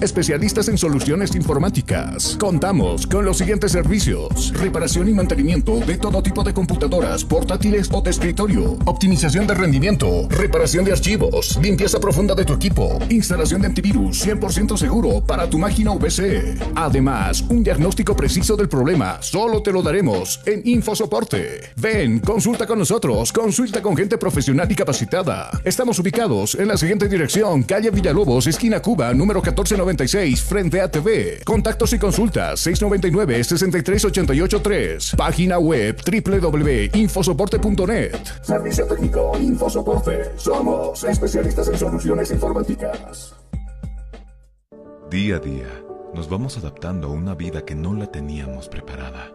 especialistas en soluciones informáticas. Contamos con los siguientes servicios: reparación y mantenimiento de todo tipo de computadoras, portátiles o de escritorio, optimización de rendimiento, reparación de archivos, limpieza profunda de tu equipo, instalación de antivirus 100% seguro para tu máquina VC. Además, un diagnóstico preciso del problema solo te lo daremos en InfoSoporte. Ven, consulta con nosotros, consulta con gente profesional y capacitada. Estamos ubicados en la siguiente dirección: calle Villalobos, esquina Cuba, número 1496, frente a TV. Contactos y consultas 699-63883. Página web www.infosoporte.net. Servicio técnico InfoSoporte. Somos especialistas en soluciones informáticas. Día a día, nos vamos adaptando a una vida que no la teníamos preparada.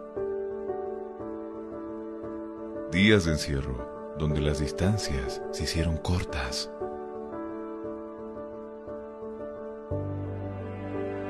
Días de encierro, donde las distancias se hicieron cortas.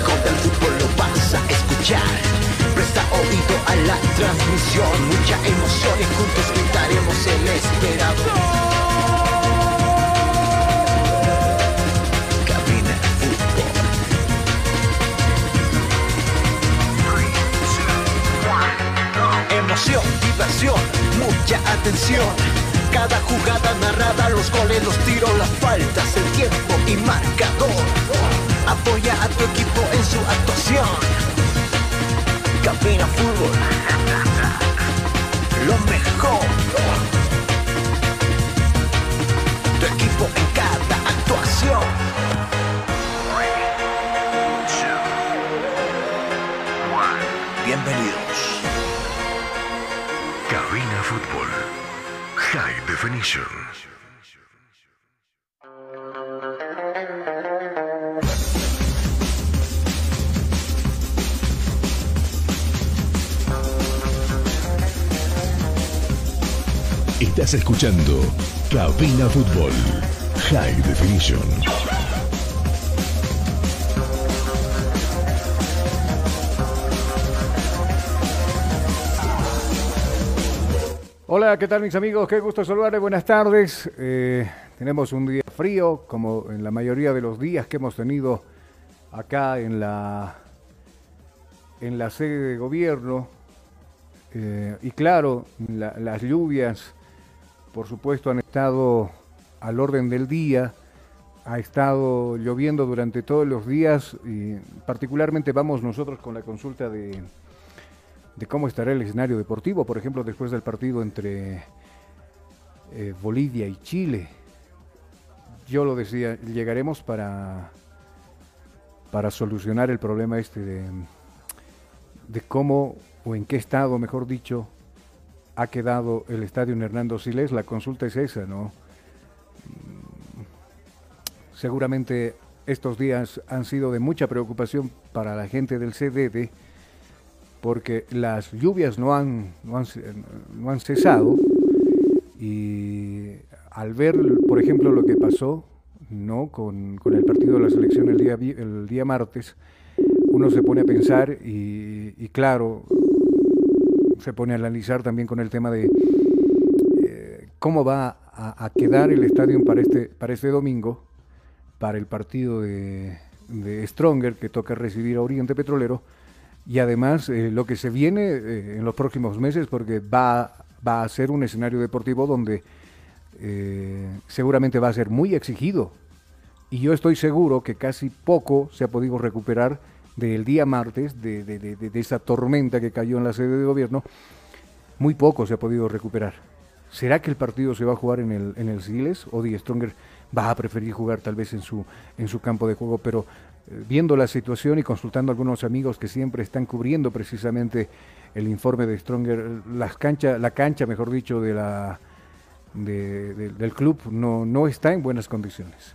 Mejor del fútbol lo vas a escuchar. Presta oído a la transmisión. Mucha emoción y juntos gritaremos el esperado. Cabina Fútbol. Emoción, diversión, mucha atención. Cada jugada narrada, los goles, los tiros, las faltas, el tiempo y marcador. Apoya a tu equipo en su actuación. Cabina Fútbol. Lo mejor. Tu equipo en cada actuación. Bienvenidos. Cabina Fútbol. High Definition. Estás escuchando Cabina Fútbol High Definition. Hola, ¿qué tal mis amigos? Qué gusto saludarles, buenas tardes. Eh, tenemos un día frío, como en la mayoría de los días que hemos tenido acá en la, en la sede de gobierno. Eh, y claro, la- las lluvias, por supuesto, han estado al orden del día. Ha estado lloviendo durante todos los días y particularmente vamos nosotros con la consulta de, de cómo estará el escenario deportivo, por ejemplo, después del partido entre eh, Bolivia y Chile. Yo lo decía, llegaremos para, para solucionar el problema este de, de cómo o en qué estado, mejor dicho, ha quedado el estadio en Hernando Siles. La consulta es esa, ¿no? Mm, Seguramente estos días han sido de mucha preocupación para la gente del CDD porque las lluvias no han, no han, cesado y al ver, por ejemplo, lo que pasó ¿no? con, el partido de la selección el día, el día martes, uno se pone a pensar y claro, se pone a analizar también con el tema de eh, cómo va a, quedar el estadio para este, para este domingo, para el partido de, Stronger que toca recibir a Oriente Petrolero. Y además eh, lo que se viene eh, en los próximos meses porque va, va a ser un escenario deportivo donde seguramente va a ser muy exigido. Y yo estoy seguro que casi poco se ha podido recuperar del día martes, de, de- de- de- esa tormenta que cayó en la sede de gobierno, muy poco se ha podido recuperar. ¿Será que el partido se va a jugar en el, en el Siles o Die Stronger va a preferir jugar tal vez en su, en su campo de juego? Pero eh, viendo la situación y consultando a algunos amigos que siempre están cubriendo precisamente el informe de Stronger, las cancha, la cancha, mejor dicho, de la, de- de- del club no, no está en buenas condiciones.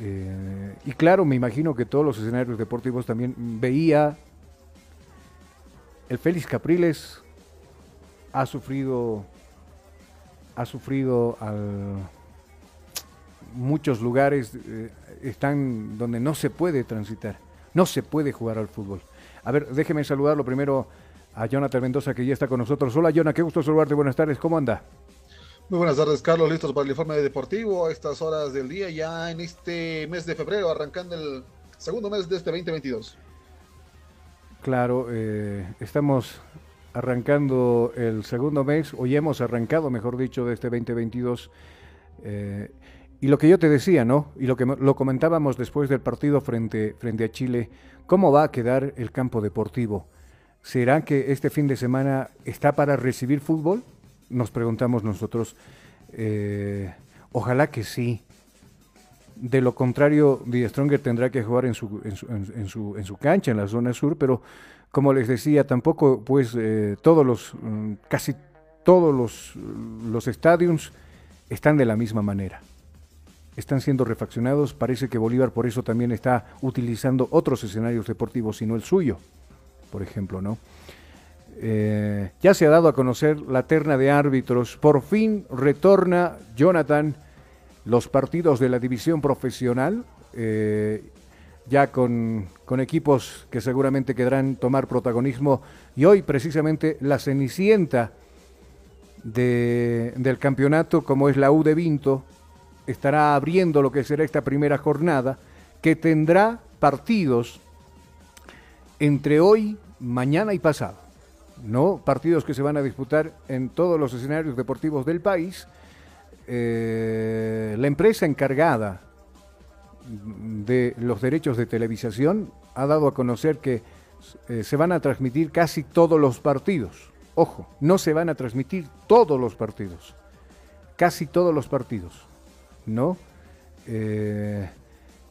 Eh, y claro, me imagino que todos los escenarios deportivos también veía el Félix Capriles ha sufrido ha sufrido al muchos lugares eh, están donde no se puede transitar, no se puede jugar al fútbol. A ver, déjeme saludarlo primero a Jonathan Mendoza que ya está con nosotros. Hola, Jonathan, qué gusto saludarte. Buenas tardes, ¿cómo anda? Muy buenas tardes, Carlos. Listos para el informe deportivo a estas horas del día, ya en este mes de febrero, arrancando el segundo mes de este 2022. Claro, eh, estamos arrancando el segundo mes, hoy hemos arrancado, mejor dicho, de este 2022. eh, y lo que yo te decía, ¿no? Y lo que lo comentábamos después del partido frente, frente a Chile, ¿cómo va a quedar el campo deportivo? ¿Será que este fin de semana está para recibir fútbol? Nos preguntamos nosotros. Eh, ojalá que sí. De lo contrario, Die Stronger tendrá que jugar en su, en su, en- su, en su cancha, en la zona sur, pero como les decía, tampoco, pues, eh, todos los, mm, casi todos los, los estadios están de la misma manera. Están siendo refaccionados, parece que Bolívar por eso también está utilizando otros escenarios deportivos, y no el suyo, por ejemplo, ¿no? Eh, ya se ha dado a conocer la terna de árbitros. Por fin retorna Jonathan los partidos de la división profesional, eh, ya con, equipos que seguramente querrán tomar protagonismo. Y hoy precisamente la cenicienta de- del campeonato, como es la U de Vinto, estará abriendo lo que será esta primera jornada, que tendrá partidos entre hoy, mañana y pasado. ¿No? Partidos que se van a disputar en todos los escenarios deportivos del país. Eh, la empresa encargada de los derechos de televisación ha dado a conocer que eh, se van a transmitir casi todos los partidos. Ojo, no se van a transmitir todos los partidos. Casi todos los partidos. ¿No? Eh,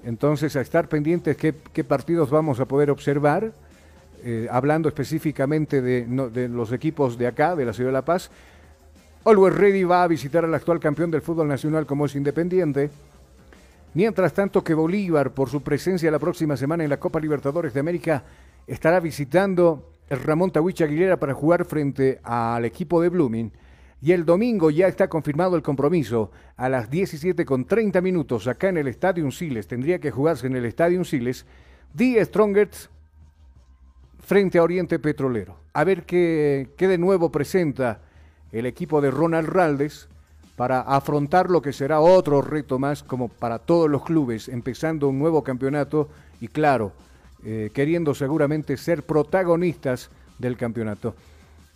entonces, a estar pendientes qué, qué partidos vamos a poder observar eh, hablando específicamente de, los equipos de acá, de la Ciudad de La Paz, Always Ready va a visitar al actual campeón del fútbol nacional como es Independiente. Mientras tanto que Bolívar, por su presencia la próxima semana en la Copa Libertadores de América, estará visitando el Ramón Tawich Aguilera para jugar frente al equipo de Blooming. Y el domingo ya está confirmado el compromiso a las 17 con 30 minutos acá en el Estadio Siles. Tendría que jugarse en el Estadio Siles. Die Strongest frente a Oriente Petrolero. A ver qué, de nuevo presenta el equipo de Ronald Raldes para afrontar lo que será otro reto más como para todos los clubes, empezando un nuevo campeonato y claro, eh, queriendo seguramente ser protagonistas del campeonato.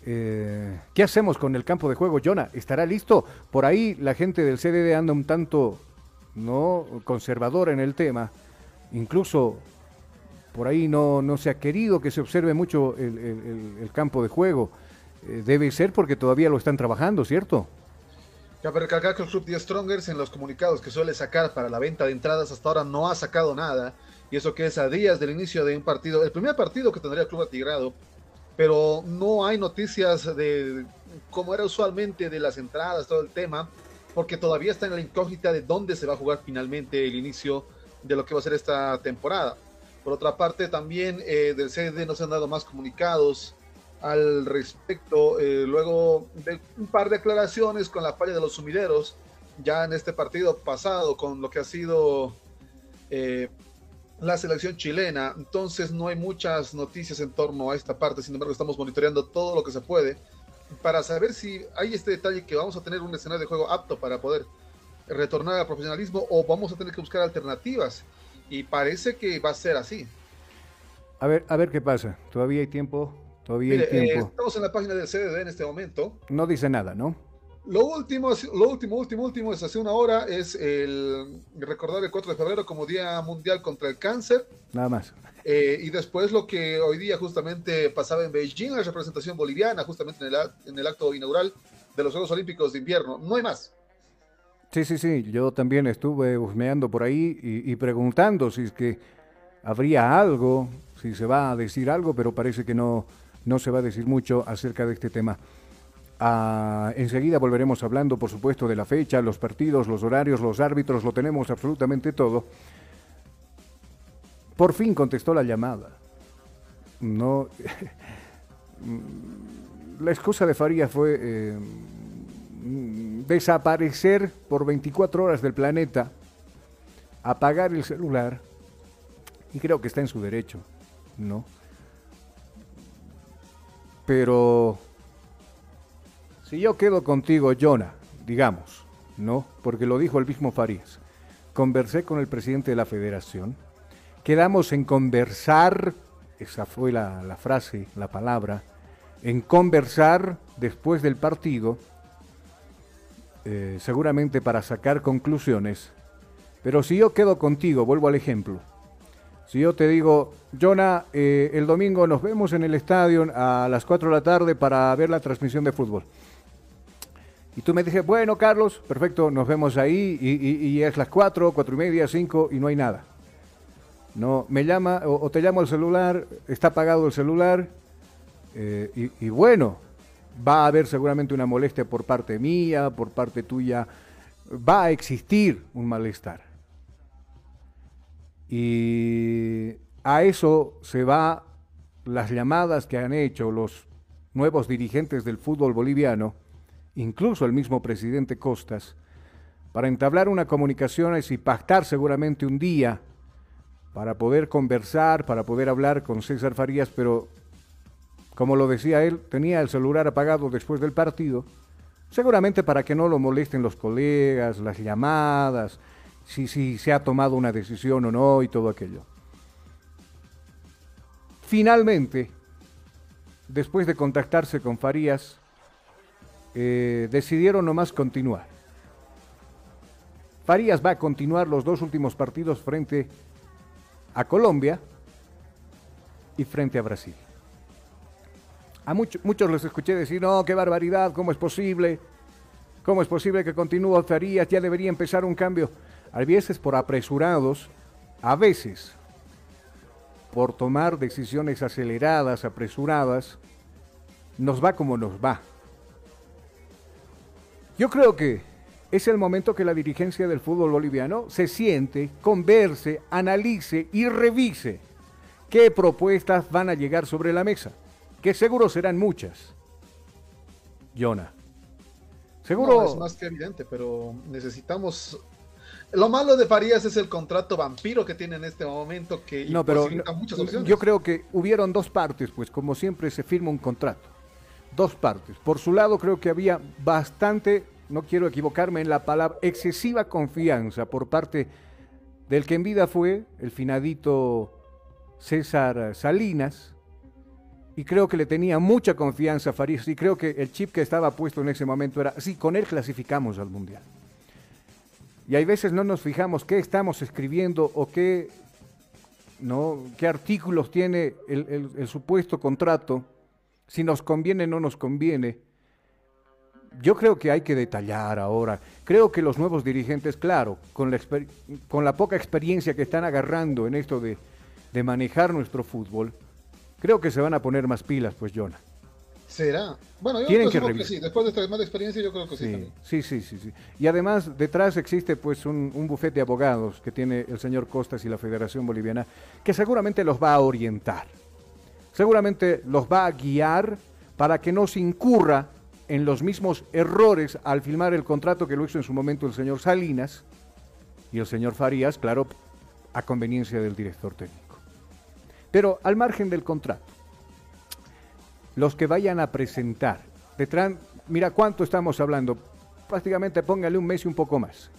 Eh, ¿Qué hacemos con el campo de juego, Jonah? ¿Estará listo? Por ahí la gente del CDD anda un tanto no conservadora en el tema. Incluso por ahí no, no se ha querido que se observe mucho el, el- campo de juego. Eh, debe ser porque todavía lo están trabajando, ¿cierto? Cabe recalcar que el Club 10 Strongers en los comunicados que suele sacar para la venta de entradas hasta ahora no ha sacado nada. Y eso que es a días del inicio de un partido, el primer partido que tendría el Club Atigrado. Pero no hay noticias de como era usualmente de las entradas, todo el tema, porque todavía está en la incógnita de dónde se va a jugar finalmente el inicio de lo que va a ser esta temporada. Por otra parte, también eh, del CD nos han dado más comunicados al respecto, eh, luego de un par de aclaraciones con la falla de los sumideros, ya en este partido pasado, con lo que ha sido eh, la selección chilena. Entonces no hay muchas noticias en torno a esta parte, sin embargo estamos monitoreando todo lo que se puede para saber si hay este detalle que vamos a tener un escenario de juego apto para poder retornar al profesionalismo o vamos a tener que buscar alternativas. Y parece que va a ser así. A ver, a ver qué pasa. Todavía hay tiempo, todavía Mire, hay eh, tiempo. estamos en la página del CDD en este momento. No dice nada, ¿no? Lo último, lo último, último, último es hace una hora, es el recordar el 4 de febrero como Día Mundial contra el Cáncer. Nada más. Eh, y después lo que hoy día justamente pasaba en Beijing, la representación boliviana, justamente en el, en el acto inaugural, de los Juegos Olímpicos de invierno. No hay más. Sí, sí, sí. Yo también estuve husmeando por ahí y, y preguntando si es que habría algo, si se va a decir algo, pero parece que no, no se va a decir mucho acerca de este tema. Ah, enseguida volveremos hablando, por supuesto, de la fecha, los partidos, los horarios, los árbitros, lo tenemos absolutamente todo. Por fin contestó la llamada. No. la excusa de Farías fue eh, desaparecer por 24 horas del planeta, apagar el celular, y creo que está en su derecho, ¿no? Pero si yo quedo contigo, Jonah, digamos, ¿no? Porque lo dijo el mismo Farías. Conversé con el presidente de la federación. Quedamos en conversar, esa fue la, la frase, la palabra, en conversar después del partido, eh, seguramente para sacar conclusiones. Pero si yo quedo contigo, vuelvo al ejemplo. Si yo te digo, Jonah, eh, el domingo nos vemos en el estadio a las 4 de la tarde para ver la transmisión de fútbol. Y tú me dices, bueno, Carlos, perfecto, nos vemos ahí y, es las 4, 4 y media, 5 y no hay nada. No, me llama o, te llamo al celular, está apagado el celular eh, y, bueno, va a haber seguramente una molestia por parte mía, por parte tuya, va a existir un malestar. Y a eso se va las llamadas que han hecho los nuevos dirigentes del fútbol boliviano incluso el mismo presidente Costas, para entablar una comunicación y pactar seguramente un día para poder conversar, para poder hablar con César Farías, pero como lo decía él, tenía el celular apagado después del partido, seguramente para que no lo molesten los colegas, las llamadas, si, se ha tomado una decisión o no y todo aquello. Finalmente, después de contactarse con Farías, eh, decidieron nomás continuar. Farías va a continuar los dos últimos partidos frente a Colombia y frente a Brasil. A muchos, les escuché decir, no, qué barbaridad, ¿cómo es posible? ¿Cómo es posible que continúe Farías? Ya debería empezar un cambio. A veces por apresurados, a veces por tomar decisiones aceleradas, apresuradas, nos va como nos va. Yo creo que es el momento que la dirigencia del fútbol boliviano se siente, converse, analice y revise qué propuestas van a llegar sobre la mesa, que seguro serán muchas. Jonah. Seguro. es más que evidente, pero necesitamos. Lo malo de Farías es el contrato vampiro que tiene en este momento, que no, pero muchas opciones. Yo creo que hubieron dos partes, pues como siempre se firma un contrato dos partes. Por su lado, creo que había bastante, no quiero equivocarme en la palabra, excesiva confianza por parte del que en vida fue el finadito César Salinas, y creo que le tenía mucha confianza a Farías, y creo que el chip que estaba puesto en ese momento era, sí, con él clasificamos al Mundial. Y hay veces no nos fijamos qué estamos escribiendo o qué, ¿no? qué artículos tiene el supuesto contrato si nos conviene o no nos conviene. Yo creo que hay que detallar ahora. Creo que los nuevos dirigentes, claro, con la, con la poca experiencia que están agarrando en esto de, manejar nuestro fútbol, creo que se van a poner más pilas, pues, Jonah. ¿Será? Bueno, yo creo que, sí. Después de esta mala experiencia, yo creo que sí. Sí, sí, sí, sí, Y además, detrás existe pues un, un bufete de abogados que tiene el señor Costas y la Federación Boliviana, que seguramente los va a orientar seguramente los va a guiar para que no se incurra en los mismos errores al firmar el contrato que lo hizo en su momento el señor Salinas y el señor Farías, claro, a conveniencia del director técnico. Pero al margen del contrato, los que vayan a presentar, detrás, mira cuánto estamos hablando, prácticamente póngale un mes y un poco más,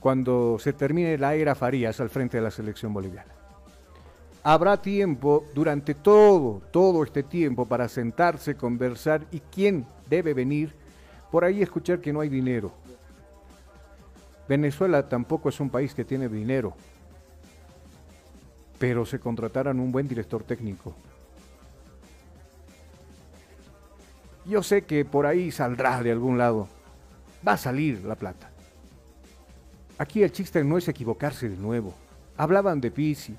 cuando se termine la era Farías al frente de la selección boliviana habrá tiempo durante todo, todo este tiempo para sentarse, conversar y quién debe venir. Por ahí escuchar que no hay dinero. Venezuela tampoco es un país que tiene dinero, pero se contrataran un buen director técnico. Yo sé que por ahí saldrá de algún lado. Va a salir la plata. Aquí el chiste no es equivocarse de nuevo. Hablaban de Pizzi,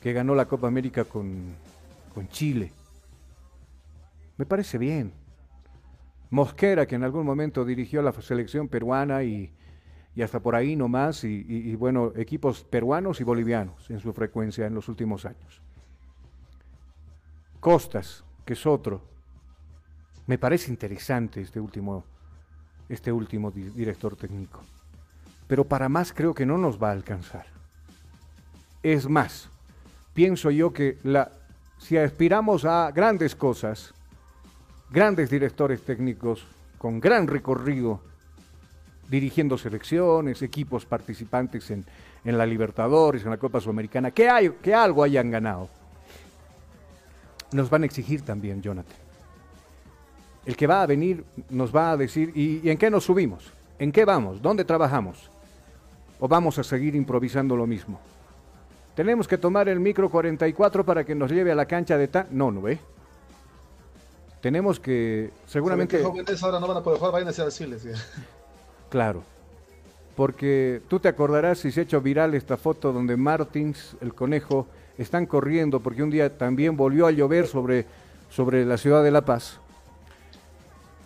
que ganó la Copa América con, con Chile. Me parece bien. Mosquera, que en algún momento dirigió la selección peruana y, y hasta por ahí nomás, y, y, bueno, equipos peruanos y bolivianos en su frecuencia en los últimos años. Costas, que es otro. Me parece interesante este último, este último di- director técnico. Pero para más creo que no nos va a alcanzar. Es más, pienso yo que si aspiramos a grandes cosas, grandes directores técnicos con gran recorrido, dirigiendo selecciones, equipos participantes en, en la Libertadores, en la Copa Sudamericana, que, hay, que algo hayan ganado, nos van a exigir también, Jonathan. El que va a venir nos va a decir, ¿y, en qué nos subimos? ¿En qué vamos? ¿Dónde trabajamos? ¿O vamos a seguir improvisando lo mismo? Tenemos que tomar el micro 44 para que nos lleve a la cancha de ta... No, no ve. Tenemos que, seguramente... ¿Saben qué jóvenes ahora no van a poder jugar, vayan a decirles. ya. Claro. Porque tú te acordarás si se ha hecho viral esta foto donde Martins, el conejo, están corriendo porque un día también volvió a llover sobre, sobre la ciudad de La Paz.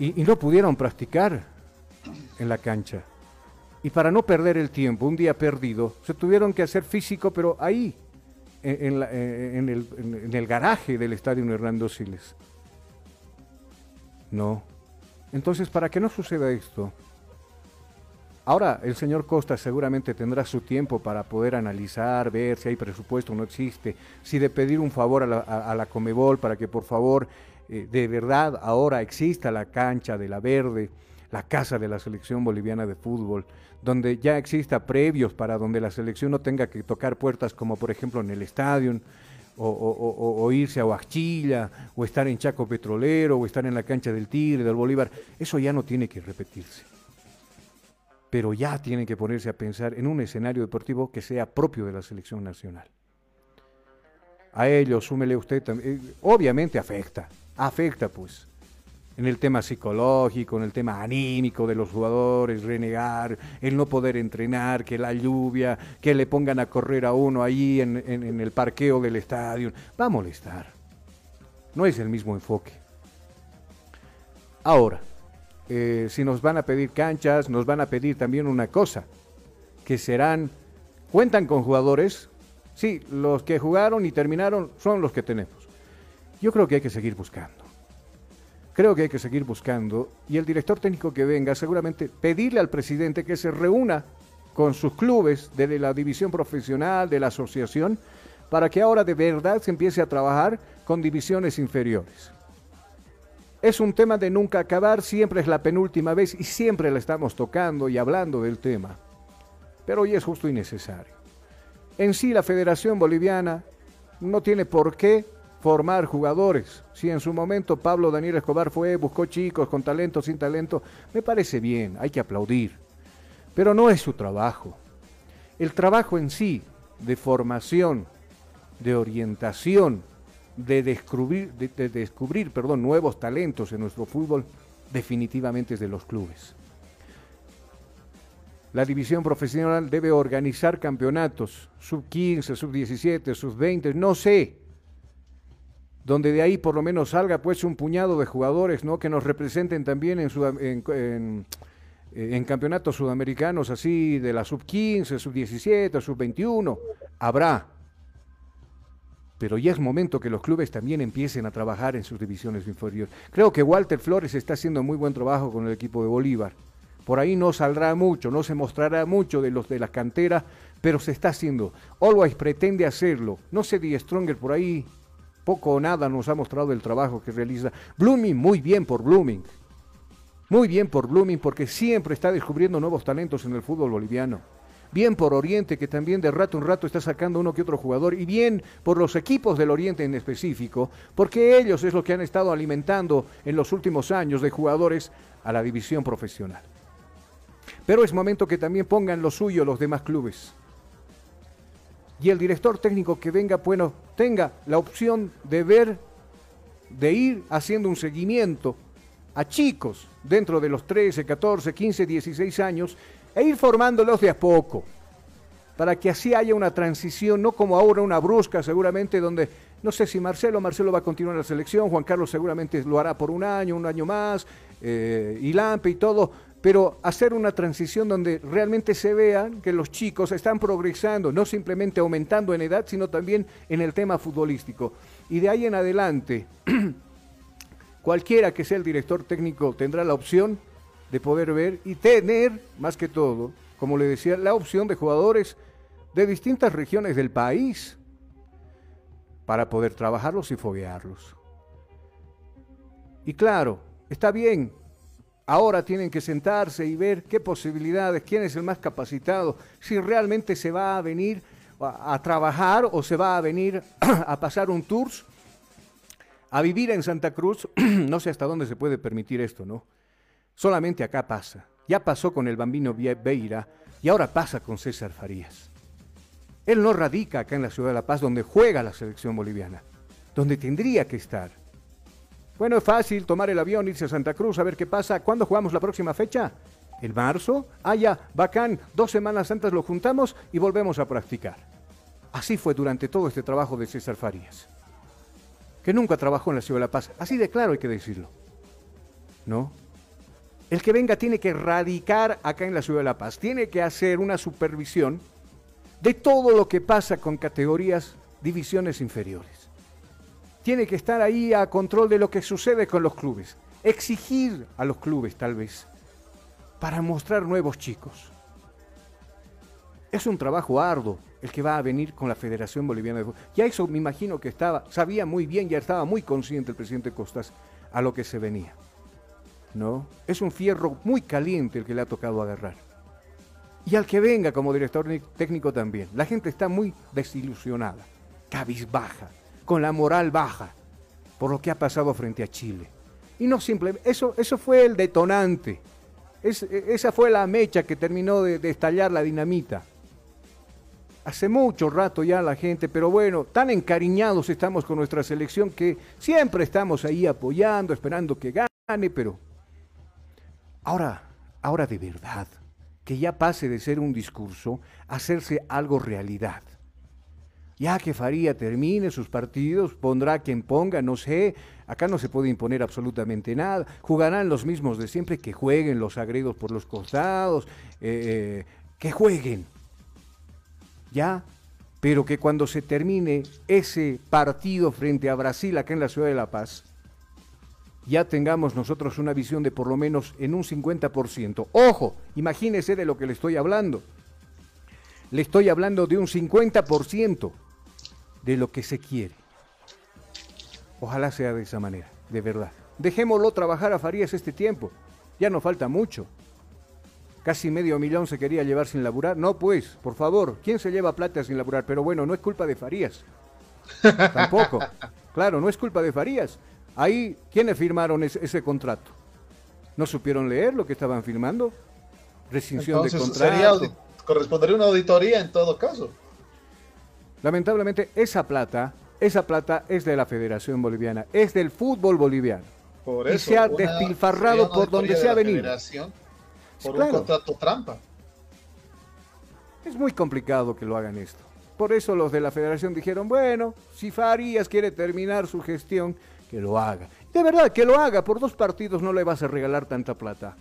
Y, no pudieron practicar en la cancha. Y para no perder el tiempo, un día perdido, se tuvieron que hacer físico, pero ahí, en, en la- en el, en el garaje del estadio Hernando Siles. No. Entonces, para que no suceda esto, Ahora, el señor Costa seguramente tendrá su tiempo para poder analizar, ver si hay presupuesto o no existe, si de pedir un favor a la, a- la Comebol para que por favor eh, de verdad ahora exista la cancha de la verde, la casa de la selección boliviana de fútbol, donde ya exista previos para donde la selección no tenga que tocar puertas como por ejemplo en el estadio. O- o irse a Huachilla, o estar en Chaco Petrolero, o estar en la cancha del Tigre, del Bolívar, eso ya no tiene que repetirse pero ya tienen que ponerse a pensar en un escenario deportivo que sea propio de la selección nacional. A ello, súmele usted también, eh, obviamente afecta, afecta pues, en el tema psicológico, en el tema anímico de los jugadores, renegar, el no poder entrenar, que la lluvia, que le pongan a correr a uno ahí en, el parqueo del estadio, va a molestar. No es el mismo enfoque. Ahora, eh, si nos van a pedir canchas, nos van a pedir también una cosa, que serán, cuentan con jugadores, sí, los que jugaron y terminaron son los que tenemos. Yo creo que hay que seguir buscando. Creo que hay que seguir buscando y el director técnico que venga seguramente pedirle al presidente que se reúna con sus clubes de la división profesional, de la asociación, para que ahora de verdad se empiece a trabajar con divisiones inferiores. Es un tema de nunca acabar, siempre es la penúltima vez y siempre la estamos tocando y hablando del tema. Pero hoy es justo y necesario. En sí la Federación Boliviana no tiene por qué formar jugadores. Si en su momento Pablo Daniel Escobar fue, buscó chicos con talento, sin talento, me parece bien, hay que aplaudir. Pero no es su trabajo. El trabajo en sí, de formación, de orientación, de descubrir, de, de descubrir perdón, nuevos talentos en nuestro fútbol, definitivamente es de los clubes. La división profesional debe organizar campeonatos, sub 15, sub 17, sub 20, no sé, donde de ahí por lo menos salga pues un puñado de jugadores ¿no? que nos representen también en, en- en campeonatos sudamericanos así de la sub 15, sub 17, sub 21, habrá. Pero ya es momento que los clubes también empiecen a trabajar en sus divisiones inferiores. Creo que Walter Flores está haciendo muy buen trabajo con el equipo de Bolívar. Por ahí no saldrá mucho, no se mostrará mucho de los de la cantera, pero se está haciendo. Always pretende hacerlo. No sé Die Stronger por ahí, poco o nada nos ha mostrado el trabajo que realiza. Blooming, muy bien por Blooming. Muy bien por Blooming porque siempre está descubriendo nuevos talentos en el fútbol boliviano. Bien por Oriente que también de rato en rato está sacando uno que otro jugador. Y bien por los equipos del Oriente en específico porque ellos es lo que han estado alimentando en los últimos años de jugadores a la división profesional. Pero es momento que también pongan lo suyo los demás clubes. Y el director técnico que venga, bueno, tenga la opción de ver, de ir haciendo un seguimiento a chicos dentro de los 13, 14, 15, 16 años e ir formándolos de a poco, para que así haya una transición, no como ahora una brusca seguramente donde, no sé si Marcelo, Marcelo va a continuar en la selección, Juan Carlos seguramente lo hará por un año, un año más, eh, y Lampe y todo, pero hacer una transición donde realmente se vean que los chicos están progresando, no simplemente aumentando en edad, sino también en el tema futbolístico. Y de ahí en adelante, cualquiera que sea el director técnico tendrá la opción de poder ver y tener, más que todo, como le decía, la opción de jugadores de distintas regiones del país para poder trabajarlos y foguearlos. Y claro, está bien, ahora tienen que sentarse y ver qué posibilidades, quién es el más capacitado, si realmente se va a venir a, a trabajar o se va a venir a pasar un tour a vivir en Santa Cruz, no sé hasta dónde se puede permitir esto, ¿no? Solamente acá pasa. Ya pasó con el bambino Beira y ahora pasa con César Farías. Él no radica acá en la ciudad de La Paz, donde juega la selección boliviana, donde tendría que estar. Bueno, es fácil tomar el avión, irse a Santa Cruz, a ver qué pasa. ¿Cuándo jugamos la próxima fecha? ¿El marzo? Ah, ya, bacán, dos semanas antes lo juntamos y volvemos a practicar. Así fue durante todo este trabajo de César Farías, que nunca trabajó en la ciudad de La Paz. Así de claro hay que decirlo. ¿No? El que venga tiene que radicar acá en la ciudad de La Paz, tiene que hacer una supervisión de todo lo que pasa con categorías, divisiones inferiores. Tiene que estar ahí a control de lo que sucede con los clubes, exigir a los clubes tal vez, para mostrar nuevos chicos. Es un trabajo arduo el que va a venir con la Federación Boliviana de Fútbol. Ya eso me imagino que estaba, sabía muy bien, ya estaba muy consciente el presidente Costas a lo que se venía. ¿No? Es un fierro muy caliente el que le ha tocado agarrar. Y al que venga como director técnico también. La gente está muy desilusionada, cabizbaja, con la moral baja por lo que ha pasado frente a Chile. Y no simplemente, eso, eso fue el detonante. Es, esa fue la mecha que terminó de, de estallar la dinamita. Hace mucho rato ya la gente, pero bueno, tan encariñados estamos con nuestra selección que siempre estamos ahí apoyando, esperando que gane, pero Ahora, ahora de verdad, que ya pase de ser un discurso a hacerse algo realidad. Ya que Faría termine sus partidos, pondrá quien ponga, no sé, acá no se puede imponer absolutamente nada, jugarán los mismos de siempre, que jueguen los agredos por los costados, eh, eh, que jueguen, ya, pero que cuando se termine ese partido frente a Brasil acá en la ciudad de La Paz, ya tengamos nosotros una visión de por lo menos en un 50%. Ojo, imagínese de lo que le estoy hablando. Le estoy hablando de un 50% de lo que se quiere. Ojalá sea de esa manera, de verdad. Dejémoslo trabajar a Farías este tiempo. Ya no falta mucho. Casi medio millón se quería llevar sin laburar. No, pues, por favor, ¿quién se lleva plata sin laburar? Pero bueno, no es culpa de Farías. Tampoco. Claro, no es culpa de Farías. Ahí, ¿quiénes firmaron ese, ese, contrato? ¿No supieron leer lo que estaban firmando? Rescisión de contrato. Sería, correspondería una auditoría en todo caso. Lamentablemente, esa plata, esa plata es de la Federación Boliviana, es del fútbol boliviano. Por y eso, se ha despilfarrado por donde se ha venido. Por Claro. un contrato trampa. Es muy complicado que lo hagan esto. Por eso los de la federación dijeron, bueno, si Farías quiere terminar su gestión, que lo haga. De verdad, que lo haga. Por dos partidos no le vas a regalar tanta plata.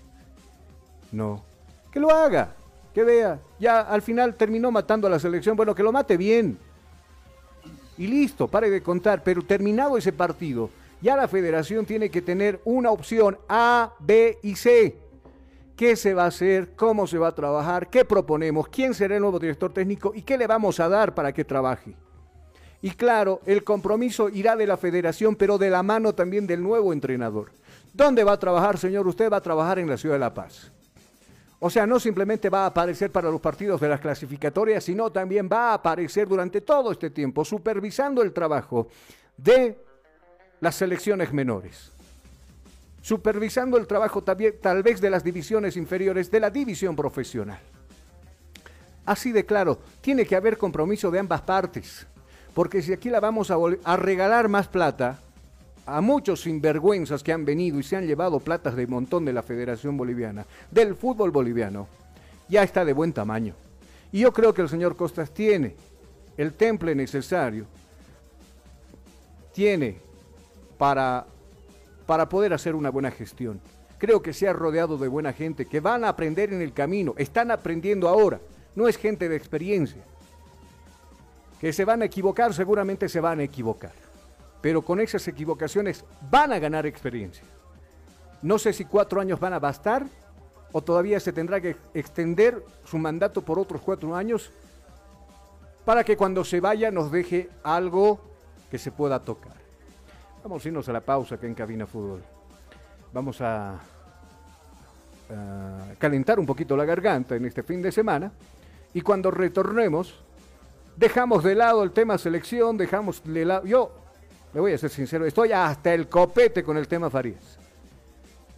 No. Que lo haga. Que vea. Ya al final terminó matando a la selección. Bueno, que lo mate bien. Y listo, pare de contar. Pero terminado ese partido, ya la federación tiene que tener una opción A, B y C. ¿Qué se va a hacer? ¿Cómo se va a trabajar? ¿Qué proponemos? ¿Quién será el nuevo director técnico? ¿Y qué le vamos a dar para que trabaje? Y claro, el compromiso irá de la federación, pero de la mano también del nuevo entrenador. ¿Dónde va a trabajar, señor? Usted va a trabajar en la ciudad de La Paz. O sea, no simplemente va a aparecer para los partidos de las clasificatorias, sino también va a aparecer durante todo este tiempo, supervisando el trabajo de las selecciones menores. Supervisando el trabajo también, tal vez de las divisiones inferiores, de la división profesional. Así de claro, tiene que haber compromiso de ambas partes. Porque si aquí la vamos a, regalar más plata, a muchos sinvergüenzas que han venido y se han llevado platas de montón de la Federación Boliviana, del fútbol boliviano, ya está de buen tamaño. Y yo creo que el señor Costas tiene el temple necesario, tiene para, para poder hacer una buena gestión. Creo que se ha rodeado de buena gente que van a aprender en el camino, están aprendiendo ahora, no es gente de experiencia. Que se van a equivocar, seguramente se van a equivocar pero con esas equivocaciones van a ganar experiencia. No sé si cuatro años van a bastar o todavía se tendrá que extender su mandato por otros cuatro años para que cuando se vaya nos deje algo que se pueda tocar. Vamos a irnos a la pausa que en Cabina Fútbol. Vamos a, a calentar un poquito la garganta en este fin de semana y cuando retornemos dejamos de lado el tema selección, dejamos de lado... Yo le voy a ser sincero, estoy hasta el copete con el tema Farías.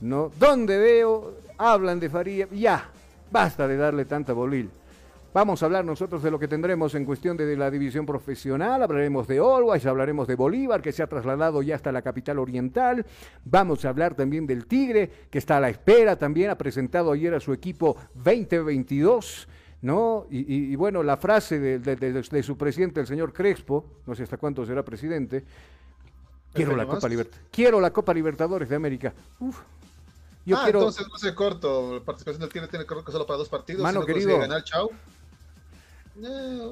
¿No? Donde veo, hablan de Farías, ya, basta de darle tanta bolil. Vamos a hablar nosotros de lo que tendremos en cuestión de, la división profesional, hablaremos de Always, hablaremos de Bolívar, que se ha trasladado ya hasta la capital oriental, vamos a hablar también del Tigre, que está a la espera también, ha presentado ayer a su equipo 2022. ¿No? Y, bueno, la frase de, de, su presidente, el señor Crespo, no sé hasta cuánto será presidente, Quiero la Copa Libertadores. Quiero la Copa Libertadores de América. Uf. Yo ah, quiero... entonces no sé corto. La participación del Tigre tiene que solo para dos partidos. Mano querido. Eh,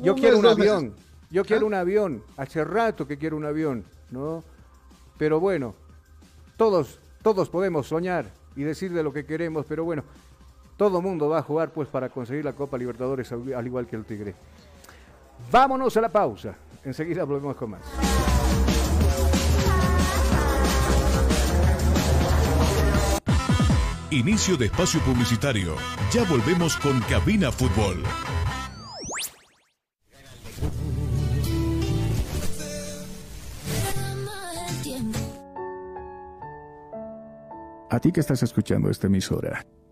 yo quiero un avión. Yo ¿Ah? quiero un avión. Hace rato que quiero un avión, ¿no? Pero bueno, todos, todos podemos soñar y decir de lo que queremos, pero bueno, todo mundo va a jugar pues para conseguir la Copa Libertadores al igual que el Tigre. Vámonos a la pausa. Enseguida volvemos con más. Inicio de espacio publicitario. Ya volvemos con Cabina Fútbol. A ti que estás escuchando esta emisora,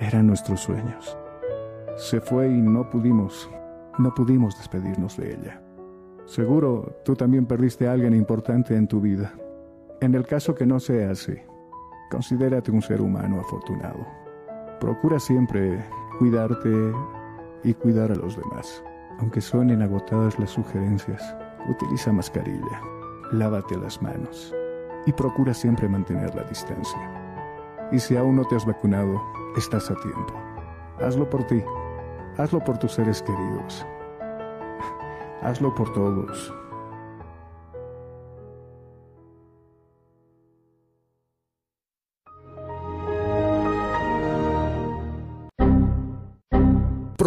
eran nuestros sueños. Se fue y no pudimos, no pudimos despedirnos de ella. Seguro tú también perdiste a alguien importante en tu vida. En el caso que no sea así, Considérate un ser humano afortunado. Procura siempre cuidarte y cuidar a los demás. Aunque suenen agotadas las sugerencias, utiliza mascarilla, lávate las manos y procura siempre mantener la distancia. Y si aún no te has vacunado, estás a tiempo. Hazlo por ti, hazlo por tus seres queridos, hazlo por todos.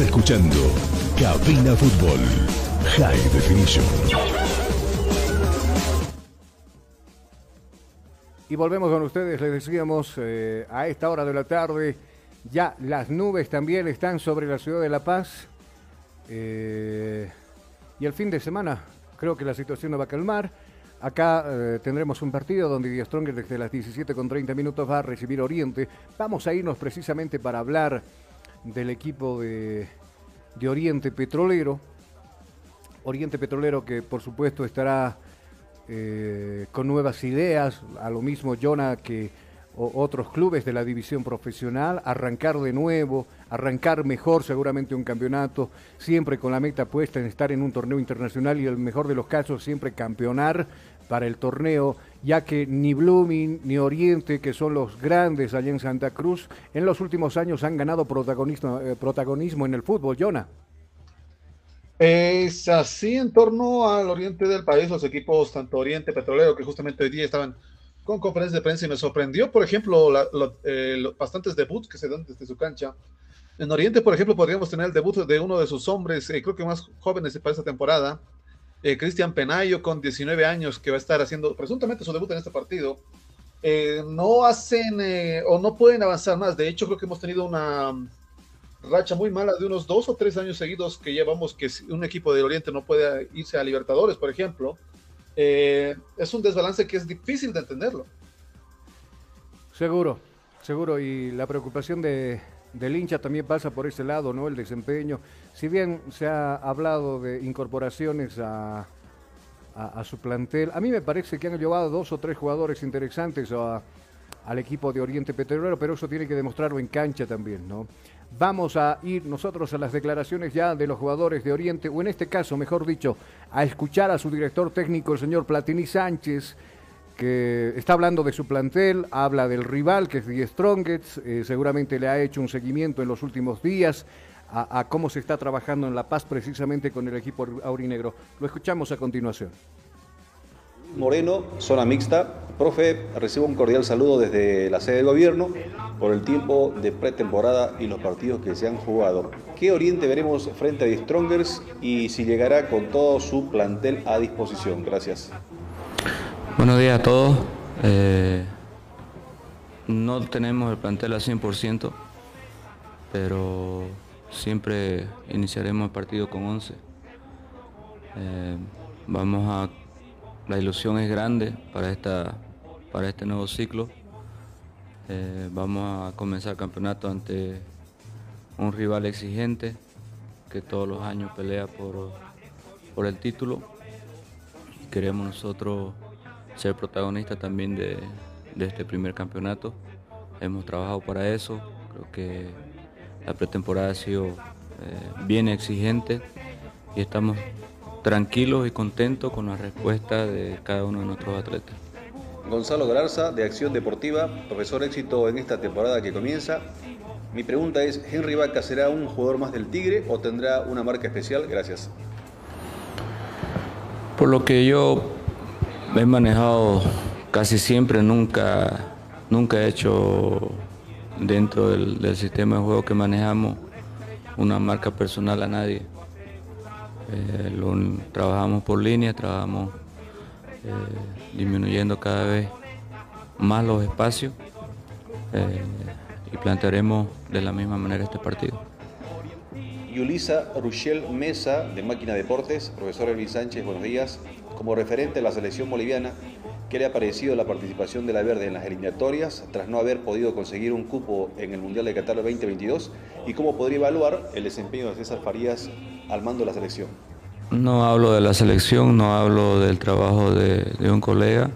Escuchando Cabina Fútbol High Definition. Y volvemos con ustedes, les decíamos, eh, a esta hora de la tarde, ya las nubes también están sobre la ciudad de La Paz. Eh, y el fin de semana creo que la situación no va a calmar. Acá eh, tendremos un partido donde Díaz Stronger desde las 17 con 30 minutos va a recibir Oriente. Vamos a irnos precisamente para hablar del equipo de, Oriente Petrolero. Oriente Petrolero que por supuesto estará eh, con nuevas ideas, a lo mismo Jonah que otros clubes de la división profesional, arrancar de nuevo, arrancar mejor seguramente un campeonato, siempre con la meta puesta en estar en un torneo internacional y el mejor de los casos siempre campeonar para el torneo, ya que ni Blooming ni Oriente, que son los grandes allá en Santa Cruz, en los últimos años han ganado protagonismo, eh, protagonismo en el fútbol, Jonah. Es así en torno al oriente del país, los equipos, tanto Oriente Petrolero, que justamente hoy día estaban con conferencia de prensa y me sorprendió, por ejemplo, eh, los bastantes debuts que se dan desde su cancha. En Oriente, por ejemplo, podríamos tener el debut de uno de sus hombres, eh, creo que más jóvenes para esta temporada, eh, Cristian Penayo, con 19 años, que va a estar haciendo presuntamente su debut en este partido. no hacen o no pueden avanzar más. De hecho, creo que hemos tenido una racha muy mala de unos dos o tres años seguidos que llevamos que un equipo de Oriente no puede irse a Libertadores, por ejemplo. Eh, es un desbalance que es difícil de entenderlo. Seguro, seguro, y la preocupación de, del hincha también pasa por ese lado, ¿no? El desempeño. Si bien se ha hablado de incorporaciones a, su plantel, a mí me parece que han llevado dos o tres jugadores interesantes al equipo de Oriente Petrolero, pero eso tiene que demostrarlo en cancha también, ¿no? Vamos a ir nosotros a las declaraciones ya de los jugadores de Oriente, o en este caso, mejor dicho, a escuchar a su director técnico, el señor Platini Sánchez, que está hablando de su plantel, habla del rival, que es The Strongest, eh, seguramente le ha hecho un seguimiento en los últimos días a, cómo se está trabajando en La Paz precisamente con el equipo aurinegro. Lo escuchamos a continuación. Moreno, zona mixta. Profe, recibo un cordial saludo desde la sede del gobierno por el tiempo de pretemporada y los partidos que se han jugado. ¿Qué oriente veremos frente a The Strongers y si llegará con todo su plantel a disposición? Gracias. Buenos días a todos. Eh, no tenemos el plantel al 100%, pero siempre iniciaremos el partido con 11. Eh, vamos a la ilusión es grande para, esta, para este nuevo ciclo. Eh, vamos a comenzar el campeonato ante un rival exigente que todos los años pelea por, por el título. Queremos nosotros ser protagonistas también de, este primer campeonato. Hemos trabajado para eso. Creo que la pretemporada ha sido eh, bien exigente y estamos tranquilos y contentos con la respuesta de cada uno de nuestros atletas. Gonzalo Galarza, de Acción Deportiva, profesor éxito en esta temporada que comienza. Mi pregunta es, ¿Henry Vaca será un jugador más del Tigre o tendrá una marca especial? Gracias. Por lo que yo he manejado casi siempre, nunca, nunca he hecho dentro del, sistema de juego que manejamos una marca personal a nadie. Eh, trabajamos por línea, trabajamos eh, disminuyendo cada vez más los espacios eh, y plantearemos de la misma manera este partido. Yulisa Ruchel Mesa, de Máquina Deportes, profesor Elvin Sánchez, buenos días. Como referente a la selección boliviana, ¿qué le ha parecido la participación de la Verde en las eliminatorias tras no haber podido conseguir un cupo en el Mundial de Qatar 2022? ¿Y cómo podría evaluar el desempeño de César Farías al mando de la selección? No hablo de la selección, no hablo del trabajo de, un colega.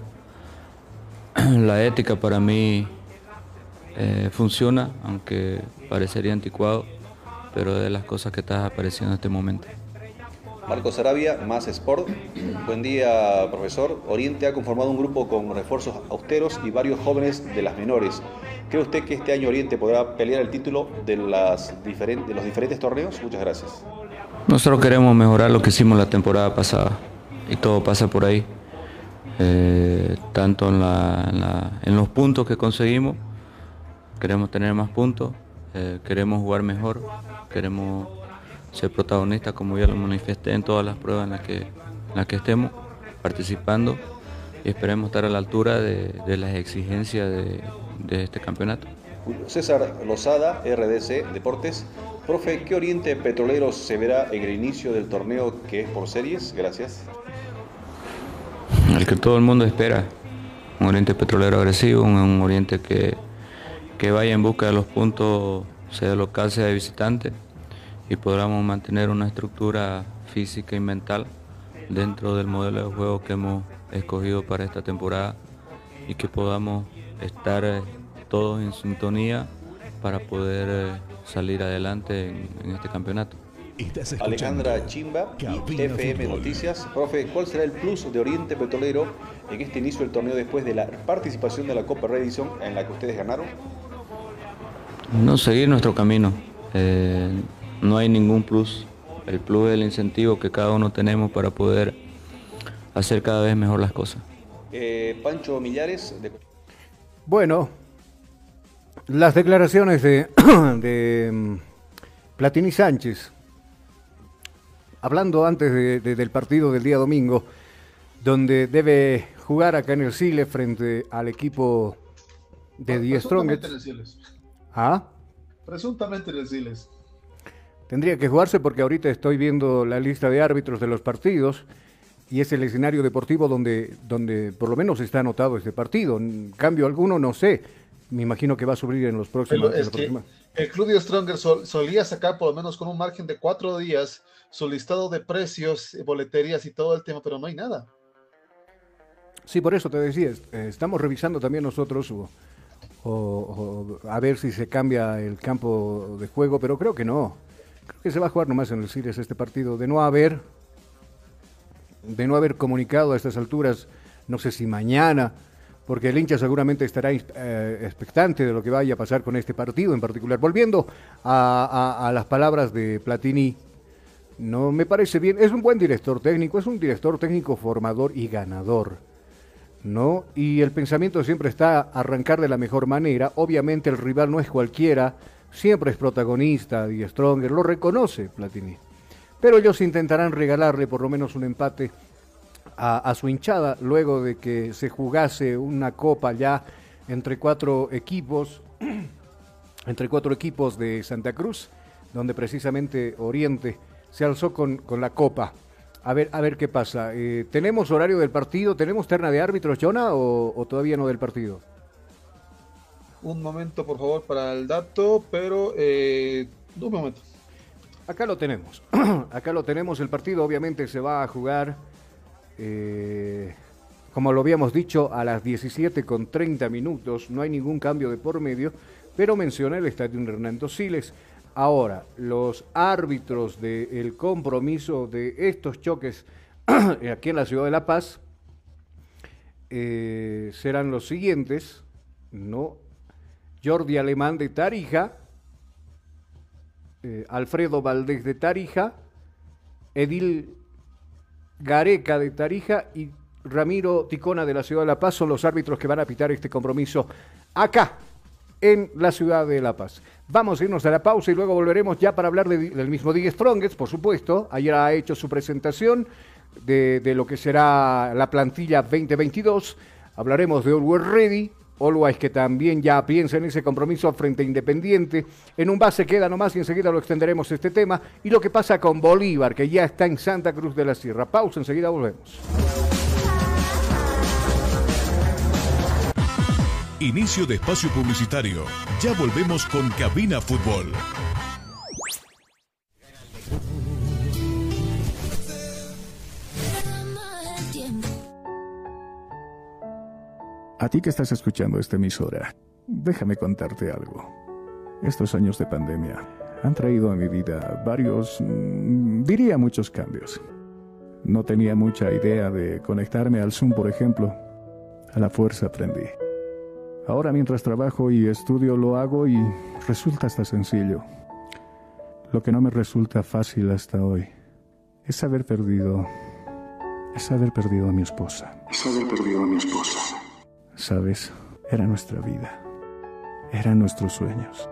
La ética para mí eh, funciona, aunque parecería anticuado, pero de las cosas que estás apareciendo en este momento. Marcos Arabia, Más Sport. Buen día, profesor. Oriente ha conformado un grupo con refuerzos austeros y varios jóvenes de las menores. ¿Cree usted que este año Oriente podrá pelear el título de, las de los diferentes torneos? Muchas gracias. Nosotros queremos mejorar lo que hicimos la temporada pasada y todo pasa por ahí. Eh, tanto en, los puntos que conseguimos, queremos tener más puntos, eh, queremos jugar mejor, queremos ser protagonistas como ya lo manifesté en todas las pruebas en las que, las que estemos participando y esperemos estar a la altura de, las exigencias de, de este campeonato. César Lozada, RDC Deportes. Profe, ¿qué Oriente Petrolero se verá en el inicio del torneo que es por series? Gracias. El que todo el mundo espera. Un Oriente Petrolero agresivo, un, Oriente que, que vaya en busca de los puntos, sea local, sea de visitante, y podamos mantener una estructura física y mental dentro del modelo de juego que hemos escogido para esta temporada y que podamos estar eh, todos en sintonía para poder eh, salir adelante en, este campeonato. Alejandra Chimba y FM Noticias. Profe, ¿cuál será el plus de Oriente Petrolero en este inicio del torneo después de la participación de la Copa Redison en la que ustedes ganaron? No seguir nuestro camino. Eh, no hay ningún plus. El plus es el incentivo que cada uno tenemos para poder hacer cada vez mejor las cosas. Eh, Pancho Millares. De... Bueno, las declaraciones de, de mm, Platini Sánchez, hablando antes del partido del día domingo, donde debe jugar acá en el Chile frente al equipo de Die Strongest. ¿Ah? Presuntamente Siles. Tendría que jugarse porque ahorita estoy viendo la lista de árbitros de los partidos y es el escenario deportivo donde, donde por lo menos está anotado este partido. En cambio alguno no sé. Me imagino que va a subir en los próximos. el Club de Stronger solía sacar por lo menos con un margen de cuatro días su listado de precios, boleterías y todo el tema, pero no hay nada. Sí, por eso te decía, eh, estamos revisando también nosotros o, a ver si se cambia el campo de juego, pero creo que no. Creo que se va a jugar nomás en el CIRES este partido. De no haber, de no haber comunicado a estas alturas, no sé si mañana porque el hincha seguramente estará eh, expectante de lo que vaya a pasar con este partido en particular. Volviendo a, las palabras de Platini, no me parece bien, es un buen director técnico, es un director técnico formador y ganador. ¿No? Y el pensamiento siempre está arrancar de la mejor manera. Obviamente el rival no es cualquiera, siempre es protagonista y Stronger, lo reconoce Platini. Pero ellos intentarán regalarle por lo menos un empate a, su hinchada luego de que se jugase una copa ya entre cuatro equipos, entre cuatro equipos de Santa Cruz, donde precisamente Oriente se alzó con, la copa. A ver, a ver qué pasa. Eh, ¿Tenemos horario del partido? ¿Tenemos terna de árbitros, Jonah, o, todavía no del partido? Un momento, por favor, para el dato, pero eh, un momento. Acá lo tenemos. Acá lo tenemos. El partido obviamente se va a jugar eh, como lo habíamos dicho, a las 17 con 30 minutos, no hay ningún cambio de por medio, pero menciona el estadio Hernando Siles. Ahora, los árbitros del compromiso de estos choques aquí en la ciudad de La Paz eh, serán los siguientes, ¿no? Jordi Alemán de Tarija, eh, Alfredo Valdés de Tarija, Edil Gareca de Tarija y Ramiro Ticona de la ciudad de La Paz son los árbitros que van a pitar este compromiso acá, en la ciudad de La Paz. Vamos a irnos a la pausa y luego volveremos ya para hablar del mismo Digue Strongest, por supuesto. Ayer ha hecho su presentación de, de, lo que será la plantilla 2022. Hablaremos de Always Ready, Always que también ya piensa en ese compromiso frente a Independiente. En un base queda nomás y enseguida lo extenderemos este tema. Y lo que pasa con Bolívar, que ya está en Santa Cruz de la Sierra. Pausa, enseguida volvemos. Inicio de espacio publicitario. Ya volvemos con Cabina Fútbol. A ti que estás escuchando esta emisora, déjame contarte algo. Estos años de pandemia han traído a mi vida varios, mm, diría muchos cambios. No tenía mucha idea de conectarme al Zoom, por ejemplo. A la fuerza aprendí. Ahora mientras trabajo y estudio lo hago y resulta hasta sencillo. Lo que no me resulta fácil hasta hoy es haber perdido, es haber perdido a mi esposa. Es haber perdido a mi esposa. Sabes, era nuestra vida, eran nuestros sueños.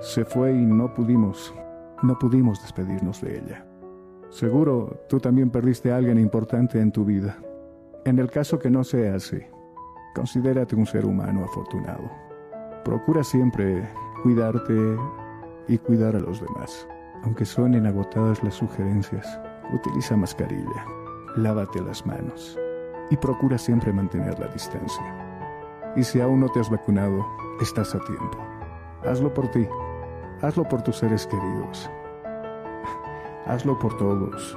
Se fue y no pudimos, no pudimos despedirnos de ella. Seguro tú también perdiste a alguien importante en tu vida. En el caso que no sea así, considérate un ser humano afortunado. Procura siempre cuidarte y cuidar a los demás. Aunque suenen agotadas las sugerencias, utiliza mascarilla, lávate las manos y procura siempre mantener la distancia. Y si aún no te has vacunado, estás a tiempo. Hazlo por ti, hazlo por tus seres queridos, hazlo por todos.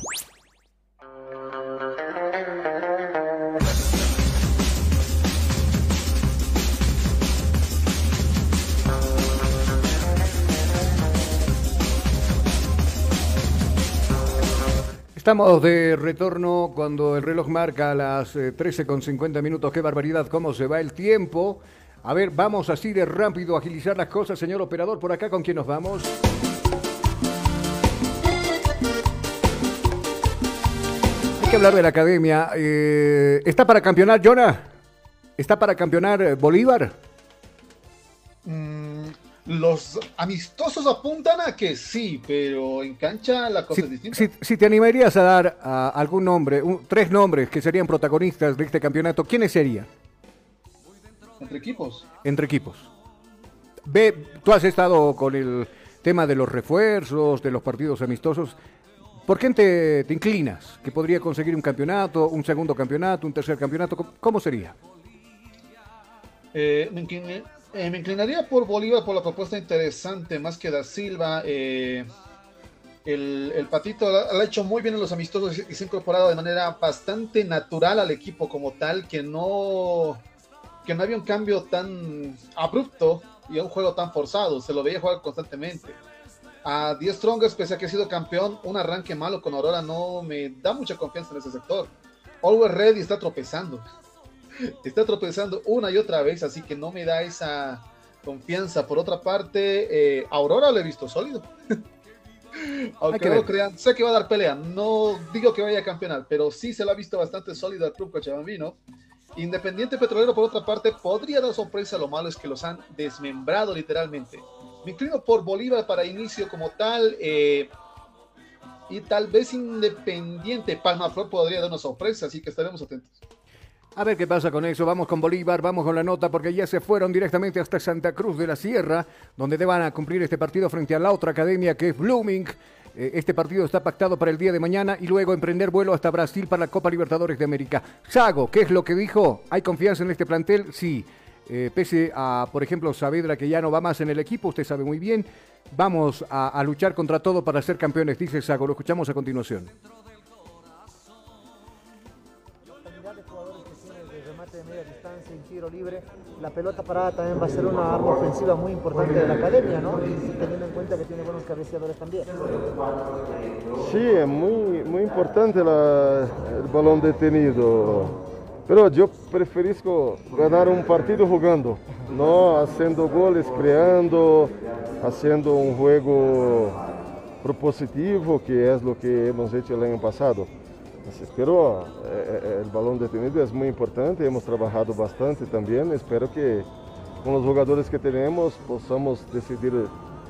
Estamos de retorno cuando el reloj marca las 13 eh, con 50 minutos. Qué barbaridad, cómo se va el tiempo. A ver, vamos así de rápido a agilizar las cosas, señor operador. Por acá, ¿con quién nos vamos? Hay que hablar de la academia. Eh, ¿Está para campeonar, Jonah? ¿Está para campeonar eh, Bolívar? Mm, los amistosos apuntan a que sí, pero en cancha la cosa si, es distinta. Si, te animarías a dar algún nombre, tres nombres que serían protagonistas de este campeonato, ¿quiénes serían? Entre equipos. Entre equipos. Ve, tú has estado con el tema de los refuerzos, de los partidos amistosos. ¿Por quién te, te inclinas? ¿Que podría conseguir un campeonato, un segundo campeonato, un tercer campeonato? ¿Cómo sería? Eh, me, eh, me, inclinaría por Bolívar por la propuesta interesante, más que Da Silva. Eh, el, Patito lo ha hecho muy bien en los amistosos y se ha incorporado de manera bastante natural al equipo como tal, que no, que no había un cambio tan abrupto y un juego tan forzado. Se lo veía jugar constantemente. A 10 Strongers, pese a que ha sido campeón, un arranque malo con Aurora no me da mucha confianza en ese sector. Always Ready está tropezando está tropezando una y otra vez, así que no me da esa confianza. Por otra parte, eh, Aurora lo he visto sólido. Aunque no lo crean, sé que va a dar pelea. No digo que vaya a campeonar, pero sí se lo ha visto bastante sólido al club Cochabambino. Independiente Petrolero, por otra parte, podría dar sorpresa. Lo malo es que los han desmembrado literalmente. Me inclino por Bolívar para inicio como tal. Eh, y tal vez Independiente Palma Flor podría dar una sorpresa, así que estaremos atentos. A ver qué pasa con eso. Vamos con Bolívar, vamos con la nota, porque ya se fueron directamente hasta Santa Cruz de la Sierra, donde deban a cumplir este partido frente a la otra academia que es Blooming. Eh, este partido está pactado para el día de mañana y luego emprender vuelo hasta Brasil para la Copa Libertadores de América. Sago, ¿qué es lo que dijo? ¿Hay confianza en este plantel? Sí. Eh, pese a, por ejemplo, Saavedra que ya no va más en el equipo, usted sabe muy bien, vamos a, a luchar contra todo para ser campeones, dice Sago. Lo escuchamos a continuación. Libre, la pelota parada también va a ser una arma ofensiva muy importante de la academia, ¿no? Teniendo en cuenta que tiene buenos cabeceadores también. Sí, es muy, muy importante el balón detenido. Pero yo prefiero ganar un partido jugando, no haciendo goles, creando, haciendo un juego propositivo, que es lo que hemos hecho el año pasado. Pero eh, eh, el balón detenido es muy importante, hemos trabajado bastante también. Espero que con los jugadores que tenemos podamos decidir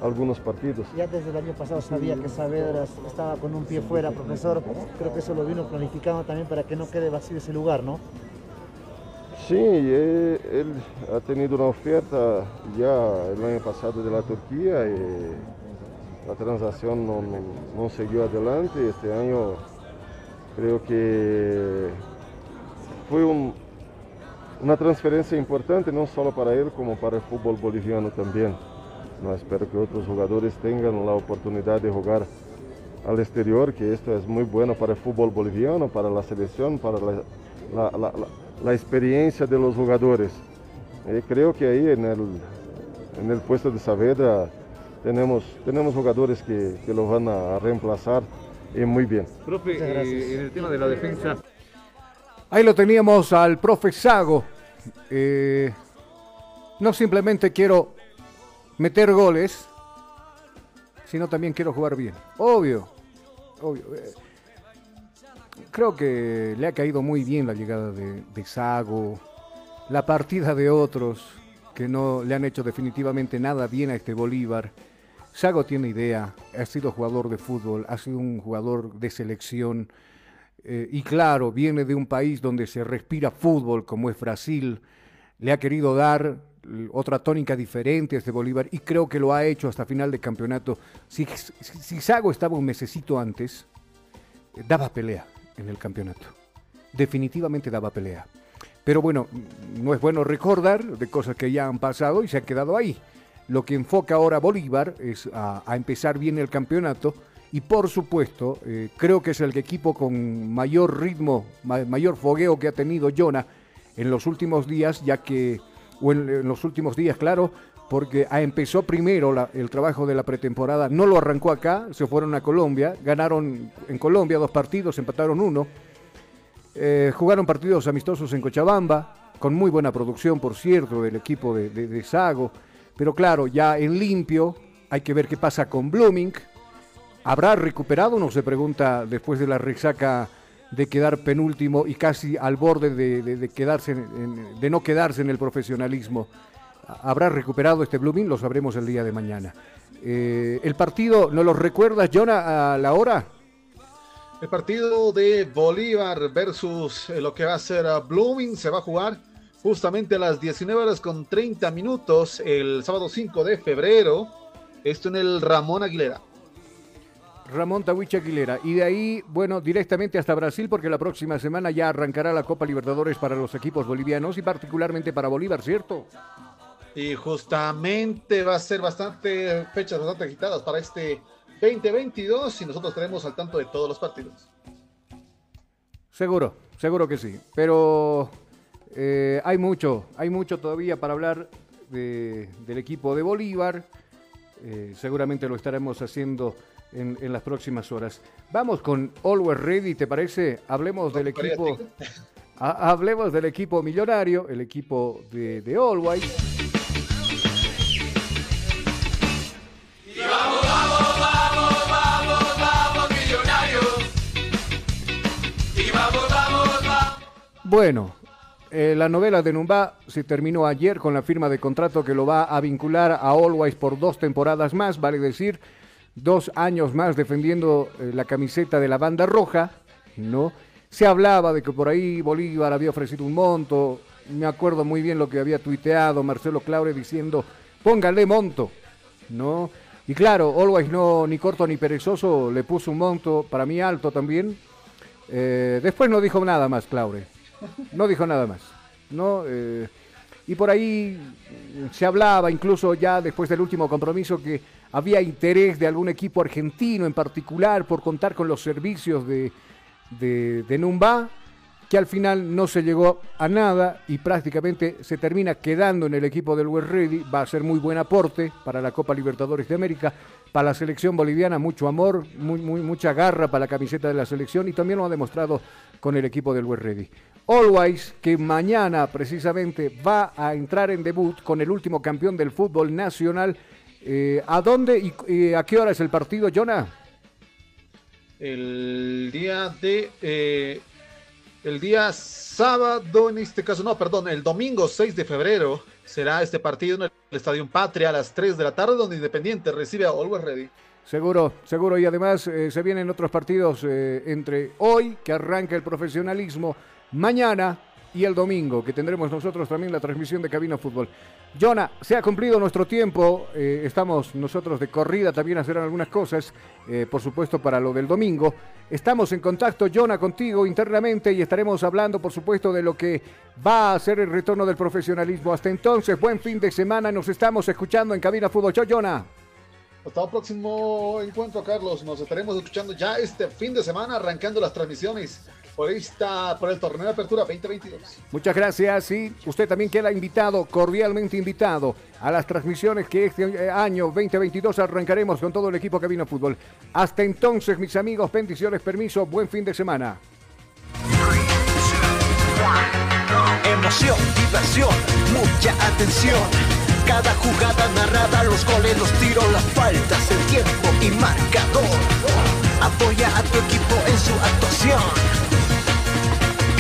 algunos partidos. Ya desde el año pasado sabía que Saavedra estaba con un pie fuera, profesor. Creo que eso lo vino planificando también para que no quede vacío ese lugar, ¿no? Sí, eh, él ha tenido una oferta ya el año pasado de la Turquía y la transacción no, no, no siguió adelante. Este año Creo que fue una transferencia importante no solo para él como para el fútbol boliviano también. No, espero que otros jugadores tengan la oportunidad de jugar al exterior, que esto es muy bueno para el fútbol boliviano, para la selección, para la, experiencia de los jugadores. Y creo que ahí en el, en el puesto de Saavedra tenemos, tenemos jugadores que, que lo van a reemplazar muy bien. Profe, eh, en el tema de la defensa. Ahí lo teníamos al profe Sago. Eh, no simplemente quiero meter goles, sino también quiero jugar bien. Obvio, obvio. Eh, creo que le ha caído muy bien la llegada de, de Sago, la partida de otros que no le han hecho definitivamente nada bien a este Bolívar. Sago tiene idea, ha sido jugador de fútbol, ha sido un jugador de selección eh, y claro, viene de un país donde se respira fútbol como es Brasil, le ha querido dar otra tónica diferente este Bolívar y creo que lo ha hecho hasta final de campeonato. Si, Sago estaba un mesecito antes, eh, daba pelea en el campeonato. Definitivamente daba pelea. Pero bueno, no es bueno recordar de cosas que ya han pasado y se ha quedado ahí. Lo que enfoca ahora Bolívar es a, empezar bien el campeonato y por supuesto eh, creo que es el equipo con mayor ritmo, mayor fogueo que ha tenido Jonah en los últimos días, ya que, o en, los últimos días, claro, porque empezó primero el trabajo de la pretemporada, no lo arrancó acá, se fueron a Colombia, ganaron en Colombia dos partidos, empataron uno, eh, jugaron partidos amistosos en Cochabamba, con muy buena producción, por cierto, del equipo de, de Sago, pero claro, ya en limpio, hay que ver qué pasa con Blooming, ¿Habrá recuperado? Uno se pregunta después de la resaca de quedar penúltimo y casi al borde de, quedarse de no quedarse en el profesionalismo. ¿Habrá recuperado este Blooming? Lo sabremos el día de mañana. Eh, ¿El partido, no lo recuerdas, Jonah, a la hora? El partido de Bolívar versus eh, lo que va a ser Blooming se va a jugar justamente a las 19 horas con 30 minutos el sábado 5 de febrero. Esto en el Ramón Aguilera. Ramón Tawich Aguilera. Y de ahí, bueno, directamente hasta Brasil, porque la próxima semana ya arrancará la Copa Libertadores para los equipos bolivianos y particularmente para Bolívar, ¿cierto? Y justamente va a ser bastante fechas bastante agitadas para este 2022 y nosotros estaremos al tanto de todos los partidos. Seguro, seguro que sí. Pero eh, hay mucho, hay mucho todavía para hablar del equipo de Bolívar. Eh, seguramente lo estaremos haciendo en, las próximas horas. Vamos con Always Ready, ¿te parece? Hablemos del equipo. hablemos del equipo millonario, el equipo de, de Always. Y vamos, vamos, vamos, vamos, vamos, millonarios. Y vamos, vamos, vamos. Bueno, eh, la novela de Numba se terminó ayer con la firma de contrato que lo va a vincular a Always por dos temporadas más, vale decir dos años más defendiendo eh, la camiseta de la banda roja, ¿no? Se hablaba de que por ahí Bolívar había ofrecido un monto, me acuerdo muy bien lo que había tuiteado Marcelo Claure diciendo, póngale monto, ¿no? Y claro, Always no, ni corto ni perezoso, le puso un monto, para mí alto también. Eh, después no dijo nada más, Claure. No dijo nada más. ¿no? Eh, y por ahí se hablaba, incluso ya después del último compromiso, que había interés de algún equipo argentino en particular por contar con los servicios de, de, Numba, que al final no se llegó a nada y prácticamente se termina quedando en el equipo del West Ready. Va a ser muy buen aporte para la Copa Libertadores de América, para la selección boliviana, mucho amor, muy, muy, mucha garra para la camiseta de la selección y también lo ha demostrado con el equipo del West Ready. Always, que mañana precisamente va a entrar en debut con el último campeón del fútbol nacional eh, ¿A dónde y, a qué hora es el partido, Jonah? El día de. Eh, el día sábado, en este caso, no, perdón, el domingo 6 de febrero será este partido en el Estadio Patria a las 3 de la tarde, donde Independiente recibe a Always Ready. Seguro, seguro. Y además eh, se vienen otros partidos entre hoy, que arranca el profesionalismo, mañana y el domingo, que tendremos nosotros también la transmisión de Cabina Fútbol. Jonah, se ha cumplido nuestro tiempo, eh, estamos nosotros de corrida también a hacer algunas cosas, eh, por supuesto para lo del domingo. Estamos en contacto, Jonah, contigo internamente y estaremos hablando, por supuesto, de lo que va a ser el retorno del profesionalismo. Hasta entonces, buen fin de semana, nos estamos escuchando en Cabina Fútbol. Chao, Jonah. Hasta el próximo encuentro, Carlos. Nos estaremos escuchando ya este fin de semana, arrancando las transmisiones por, esta, por el torneo de apertura 2022. Muchas gracias y usted también queda invitado, cordialmente invitado a las transmisiones que este año 2022 arrancaremos con todo el equipo que vino a fútbol. Hasta entonces, mis amigos, bendiciones, permiso, buen fin de semana. Emoción, diversión, mucha atención. Cada jugada narrada, los goles, los tiros, las faltas, el tiempo y marcador. Apoya a tu equipo en su actuación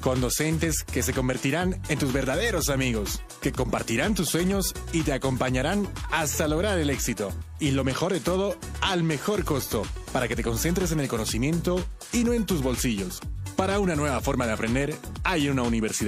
con docentes que se convertirán en tus verdaderos amigos, que compartirán tus sueños y te acompañarán hasta lograr el éxito. Y lo mejor de todo, al mejor costo, para que te concentres en el conocimiento y no en tus bolsillos. Para una nueva forma de aprender, hay una universidad.